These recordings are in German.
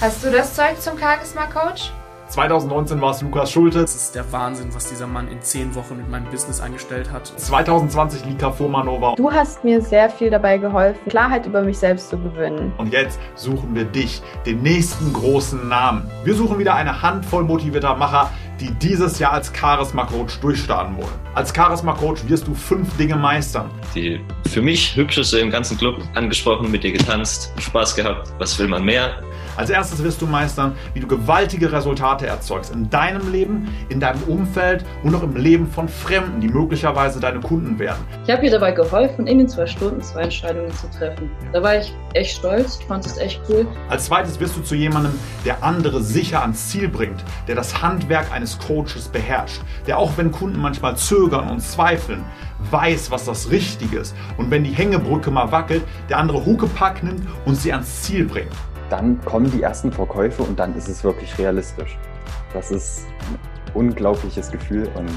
Hast du das Zeug zum Charisma-Coach? 2019 war es Lukas Schulte. Das ist der Wahnsinn, was dieser Mann in zehn Wochen mit meinem Business angestellt hat. 2020 Lika Furmanova. Du hast mir sehr viel dabei geholfen, Klarheit über mich selbst zu gewinnen. Und jetzt suchen wir dich, den nächsten großen Namen. Wir suchen wieder eine Handvoll motivierter Macher, die dieses Jahr als Charisma Coach durchstarten wollen. Als Charisma Coach wirst du fünf Dinge meistern. Die für mich hübscheste im ganzen Club angesprochen, mit dir getanzt, Spaß gehabt. Was will man mehr? Als erstes wirst du meistern, wie du gewaltige Resultate erzeugst in deinem Leben, in deinem Umfeld und auch im Leben von Fremden, die möglicherweise deine Kunden werden. Ich habe ihr dabei geholfen, in den zwei Stunden zwei Entscheidungen zu treffen. Da war ich echt stolz, ich fand es echt cool. Als zweites wirst du zu jemandem, der andere sicher ans Ziel bringt, der das Handwerk eines Coaches beherrscht, der auch wenn Kunden manchmal zögern und zweifeln, weiß, was das Richtige ist und wenn die Hängebrücke mal wackelt, der andere Huckepack nimmt und sie ans Ziel bringt dann kommen die ersten Verkäufe und dann ist es wirklich realistisch. Das ist ein unglaubliches Gefühl und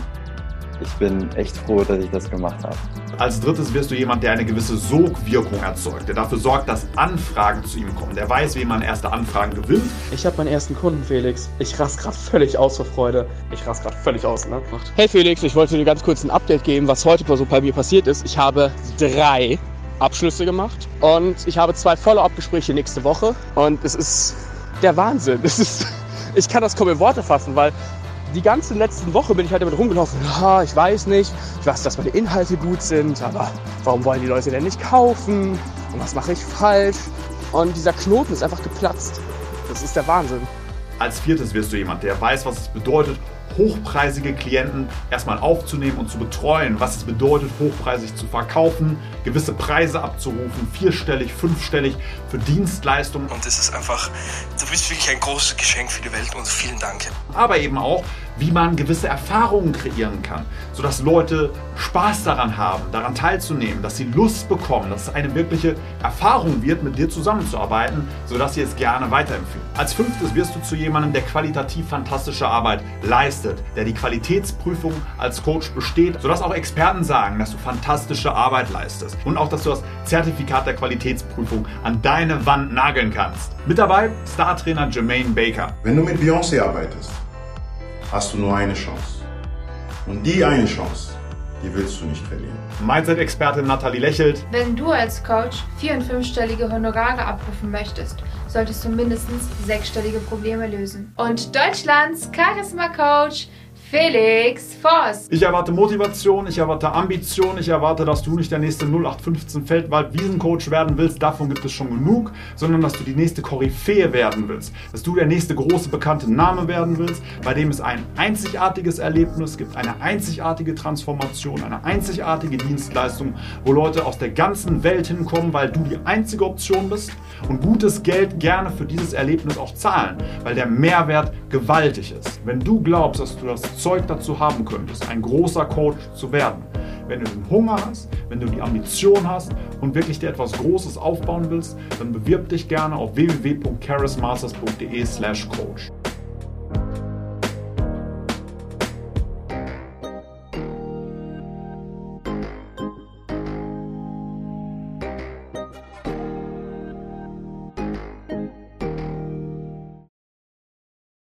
ich bin echt froh, dass ich das gemacht habe. Als drittes wirst du jemand, der eine gewisse Sogwirkung erzeugt, der dafür sorgt, dass Anfragen zu ihm kommen, der weiß, wie man erste Anfragen gewinnt. Ich habe meinen ersten Kunden, Felix. Ich raste gerade völlig aus vor Freude. Ich raste gerade völlig aus, ne? Hey Felix, ich wollte dir ganz kurz ein Update geben, was heute so bei mir passiert ist. Ich habe drei Abschlüsse gemacht und ich habe zwei Follow-up-Gespräche nächste Woche und es ist der Wahnsinn. Es ist, ich kann das kaum in Worte fassen, weil die ganze letzten Woche bin ich halt damit rumgelaufen. Ja, ich weiß nicht, ich weiß, dass meine Inhalte gut sind, aber warum wollen die Leute denn nicht kaufen? Und was mache ich falsch? Und dieser Knoten ist einfach geplatzt. Das ist der Wahnsinn. Als viertes wirst du jemand, der weiß, was es bedeutet, hochpreisige Klienten erstmal aufzunehmen und zu betreuen, was es bedeutet, hochpreisig zu verkaufen, gewisse Preise abzurufen, vierstellig, fünfstellig für Dienstleistungen. Und es ist einfach, du bist wirklich ein großes Geschenk für die Welt und vielen Dank. Aber eben auch, wie man gewisse Erfahrungen kreieren kann, sodass Leute Spaß daran haben, daran teilzunehmen, dass sie Lust bekommen, dass es eine wirkliche Erfahrung wird, mit dir zusammenzuarbeiten, sodass sie es gerne weiterempfehlen. Als fünftes wirst du zu jemandem, der qualitativ fantastische Arbeit leistet, der die Qualitätsprüfung als Coach besteht, sodass auch Experten sagen, dass du fantastische Arbeit leistest und auch, dass du das Zertifikat der Qualitätsprüfung an deine Wand nageln kannst. Mit dabei Startrainer Jermaine Baker. Wenn du mit Beyoncé arbeitest, hast du nur eine Chance. Und die eine Chance, die willst du nicht verlieren. Mindset-Expertin Nathalie lächelt. Wenn du als Coach vier- und fünfstellige Honorare abrufen möchtest, solltest du mindestens sechsstellige Probleme lösen. Und Deutschlands Charisma-Coach Felix Voss. Ich erwarte Motivation, ich erwarte Ambition, ich erwarte, dass du nicht der nächste 0815 Feldwald-Wiesencoach werden willst, davon gibt es schon genug, sondern dass du die nächste Koryphäe werden willst, dass du der nächste große bekannte Name werden willst, bei dem es ein einzigartiges Erlebnis gibt, eine einzigartige Transformation, eine einzigartige Dienstleistung, wo Leute aus der ganzen Welt hinkommen, weil du die einzige Option bist und gutes Geld gerne für dieses Erlebnis auch zahlen, weil der Mehrwert gewaltig ist. Wenn du glaubst, dass du das Zeug dazu haben könntest, ein großer Coach zu werden. Wenn du den Hunger hast, wenn du die Ambition hast und wirklich dir etwas Großes aufbauen willst, dann bewirb dich gerne auf www.charismasters.de/coach.